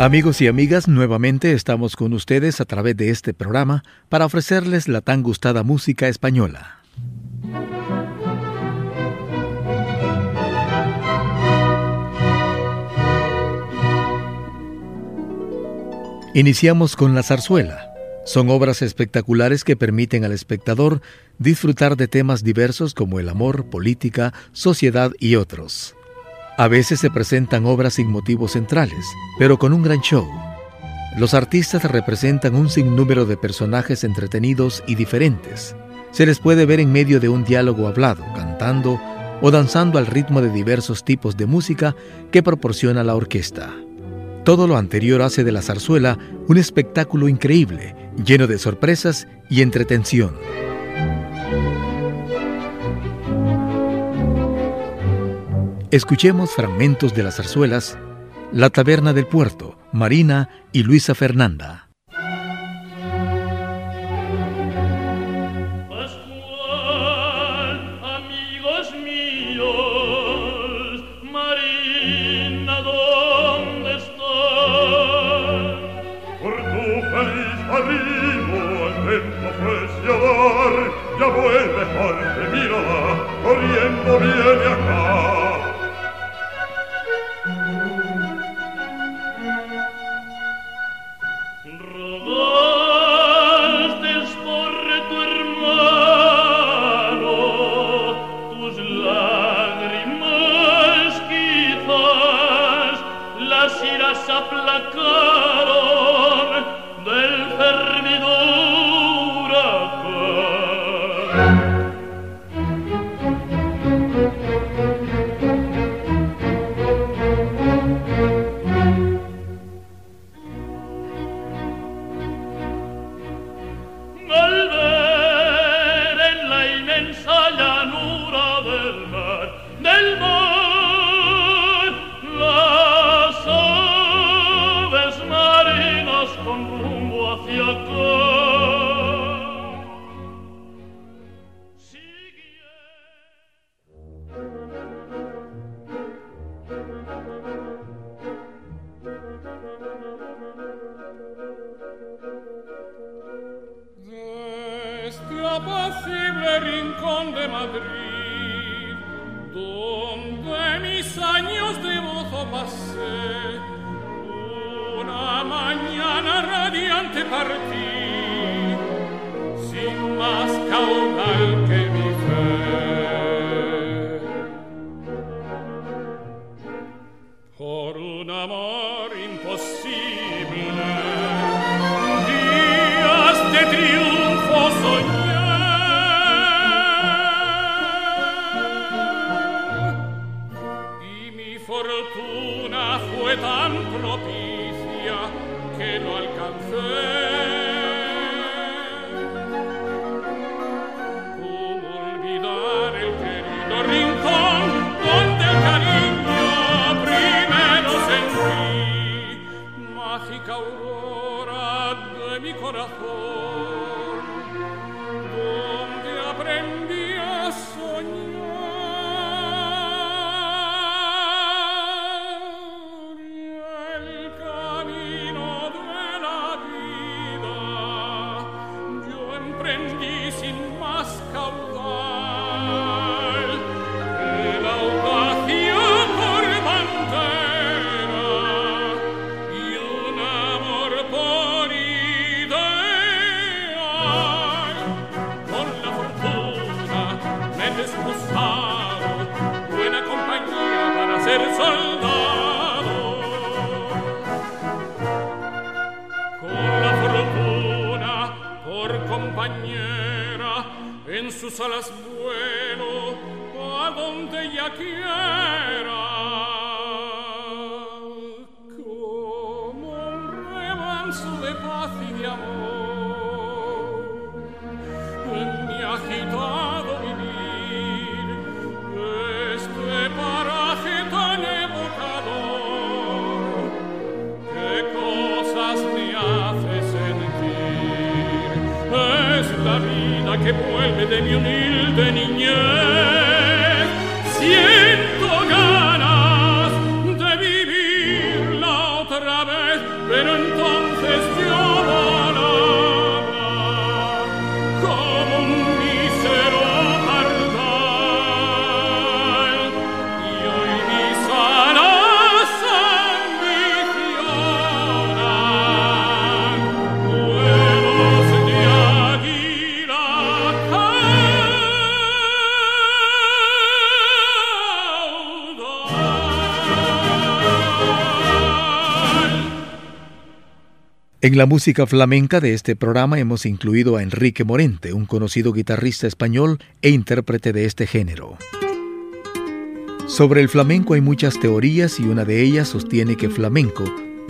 Amigos y amigas, nuevamente estamos con ustedes a través de este programa para ofrecerles la tan gustada música española. Iniciamos con la zarzuela. Son obras espectaculares que permiten al espectador disfrutar de temas diversos como el amor, política, sociedad y otros. A veces se presentan obras sin motivos centrales, pero con un gran show. Los artistas representan un sinnúmero de personajes entretenidos y diferentes. Se les puede ver en medio de un diálogo hablado, cantando o danzando al ritmo de diversos tipos de música que proporciona la orquesta. Todo lo anterior hace de la zarzuela un espectáculo increíble, lleno de sorpresas y entretención. Escuchemos fragmentos de las zarzuelas La Taberna del Puerto, Marina y Luisa Fernanda. diez años de mozo pasé, una mañana radiante partí, sin más caudal aurora de mi corazón. Sus alas vuelo a donde ella quiera. En la música flamenca de este programa hemos incluido a Enrique Morente, un conocido guitarrista español e intérprete de este género. Sobre el flamenco hay muchas teorías y una de ellas sostiene que flamenco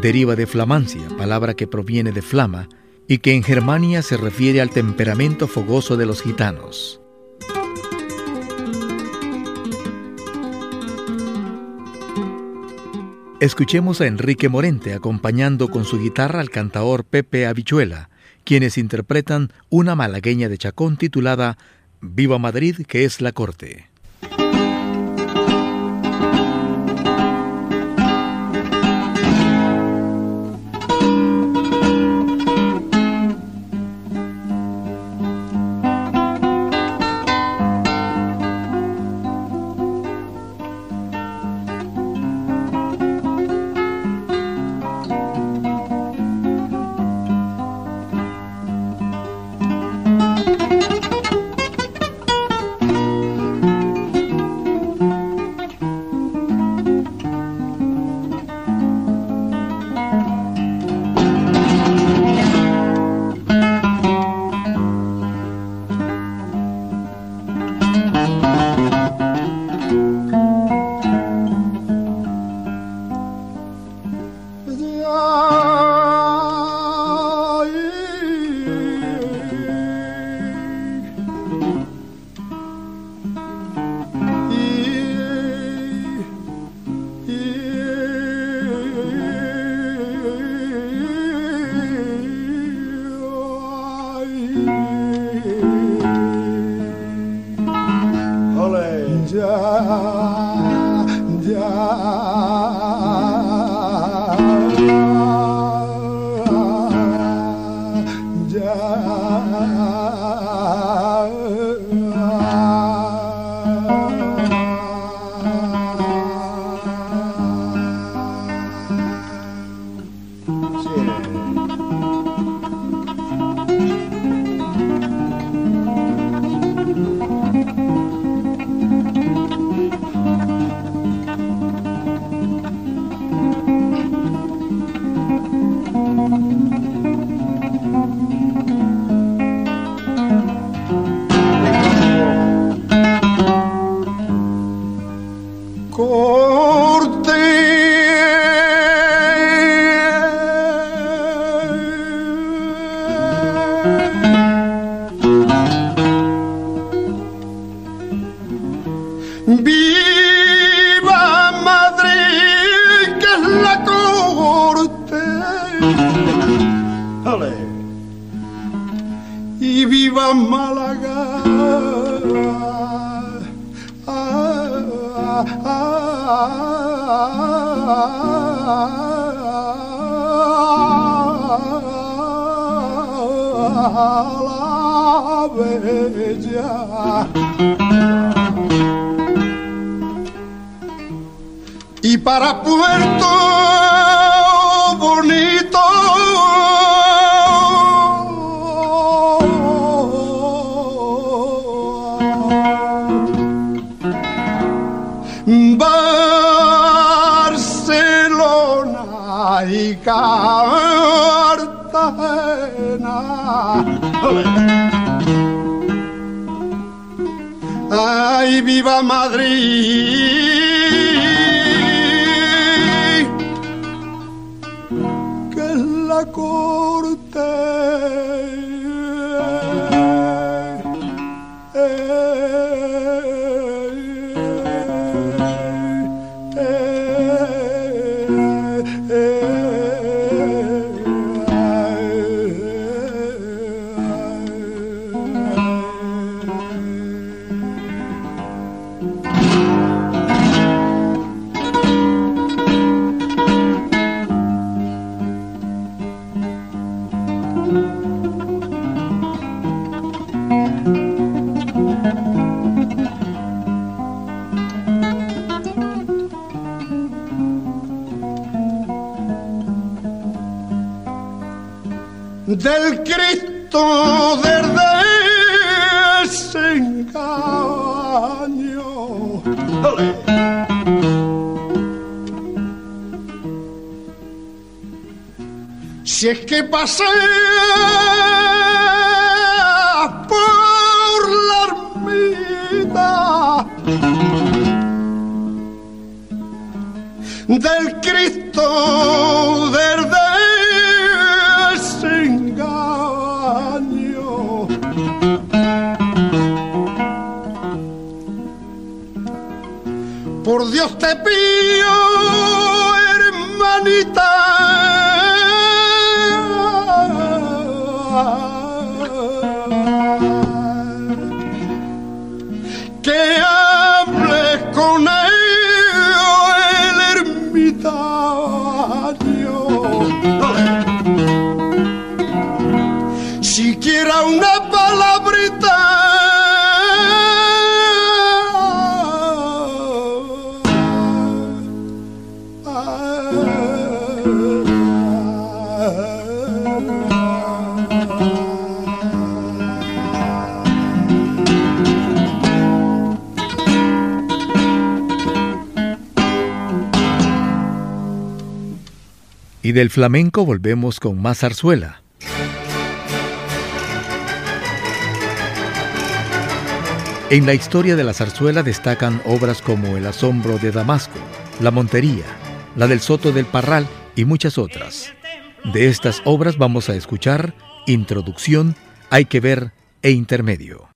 deriva de flamancia, palabra que proviene de flama, y que en Germania se refiere al temperamento fogoso de los gitanos. Escuchemos a Enrique Morente acompañando con su guitarra al cantaor Pepe Habichuela, quienes interpretan una malagueña de Chacón titulada Viva Madrid, que es la corte. ja ja Y para Puerto Bonito Barcelona y Cartagena. ¡Ay, viva Madrid! Si es que pasé por la ermita del Cristo del Por Dios te pido, hermanita. Del flamenco volvemos con más zarzuela. En la historia de la zarzuela destacan obras como El asombro de Damasco, La Montería, la del Soto del Parral y muchas otras. De estas obras vamos a escuchar Introducción, Hay que ver e Intermedio.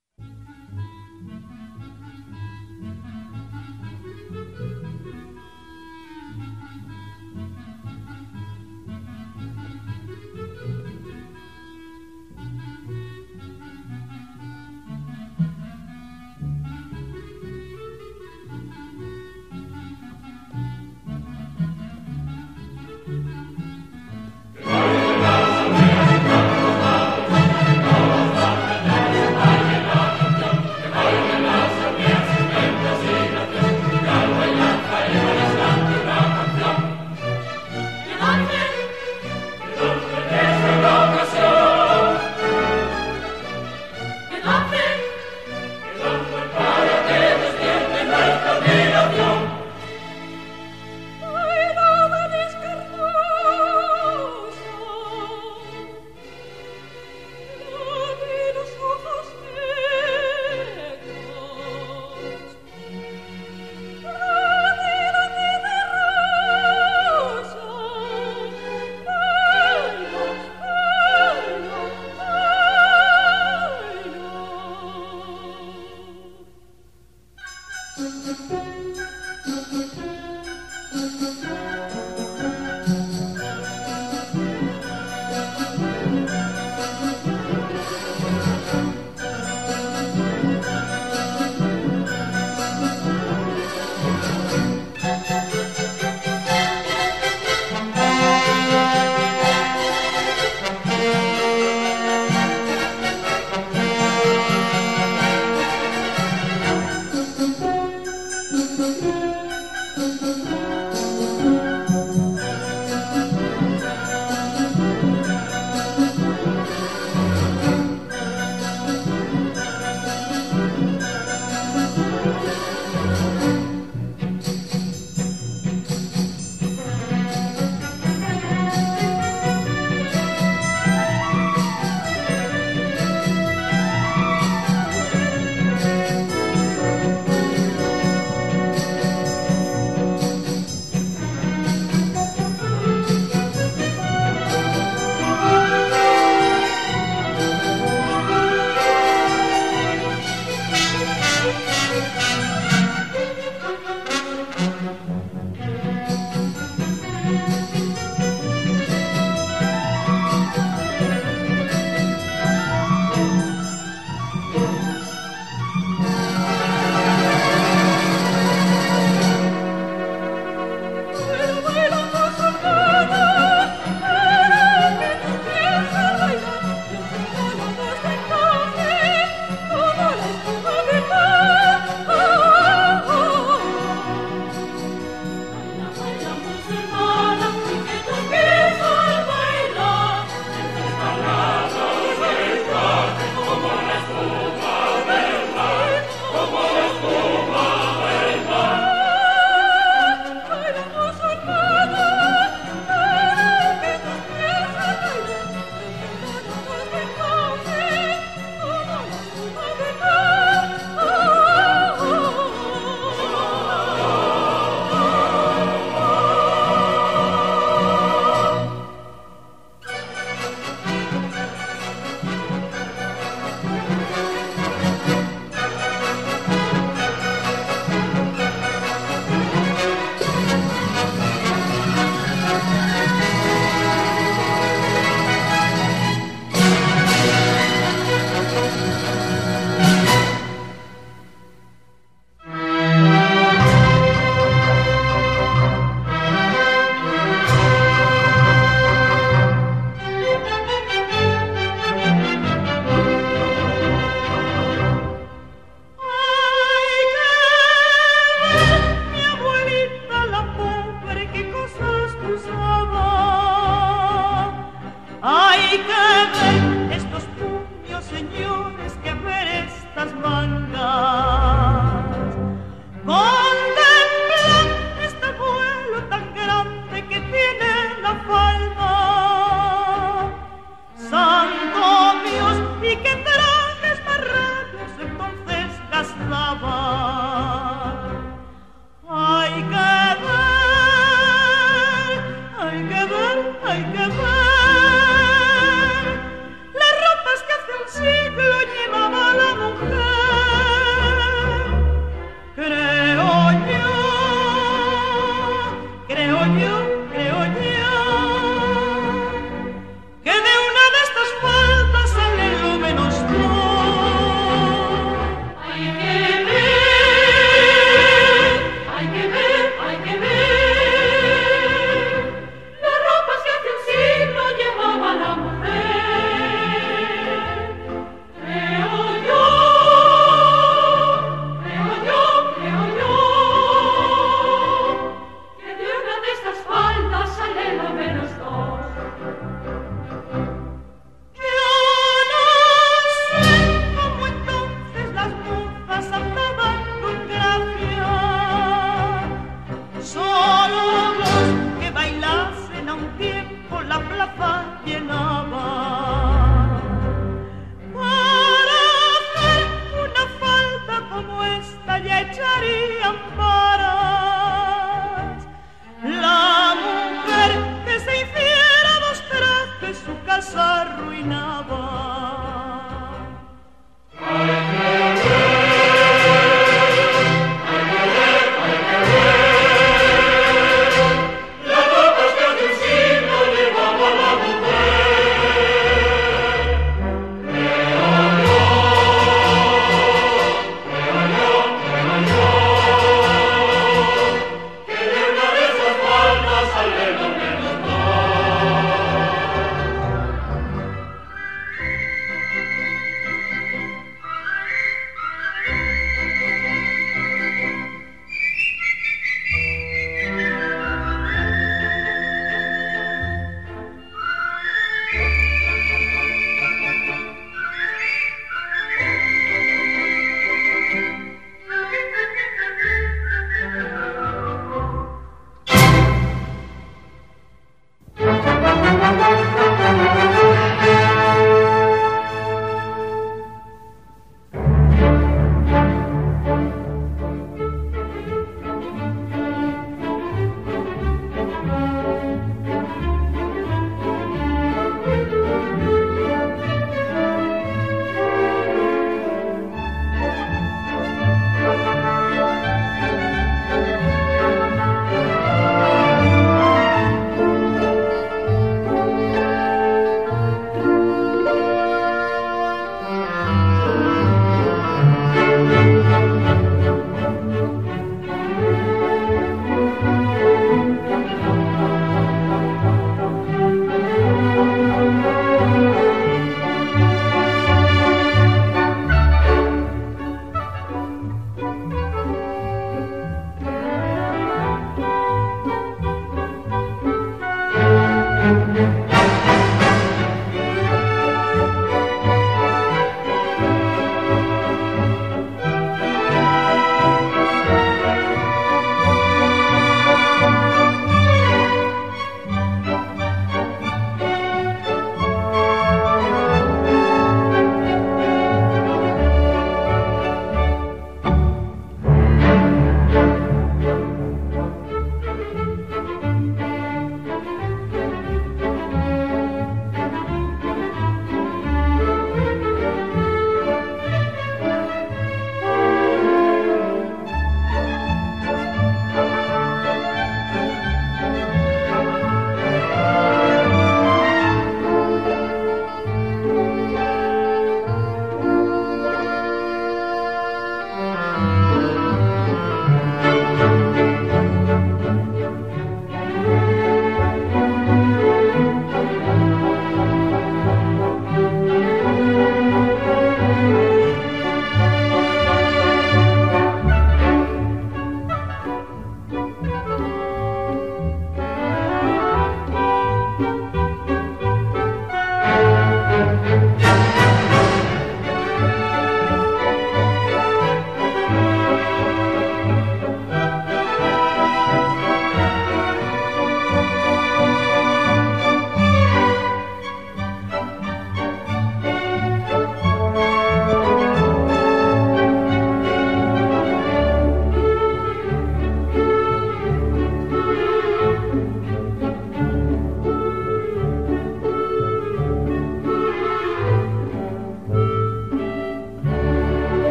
now.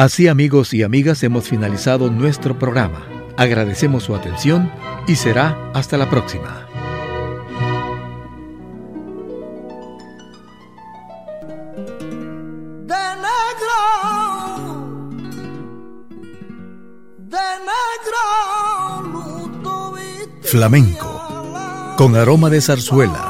Así amigos y amigas hemos finalizado nuestro programa. Agradecemos su atención y será hasta la próxima. Flamenco, con aroma de zarzuela.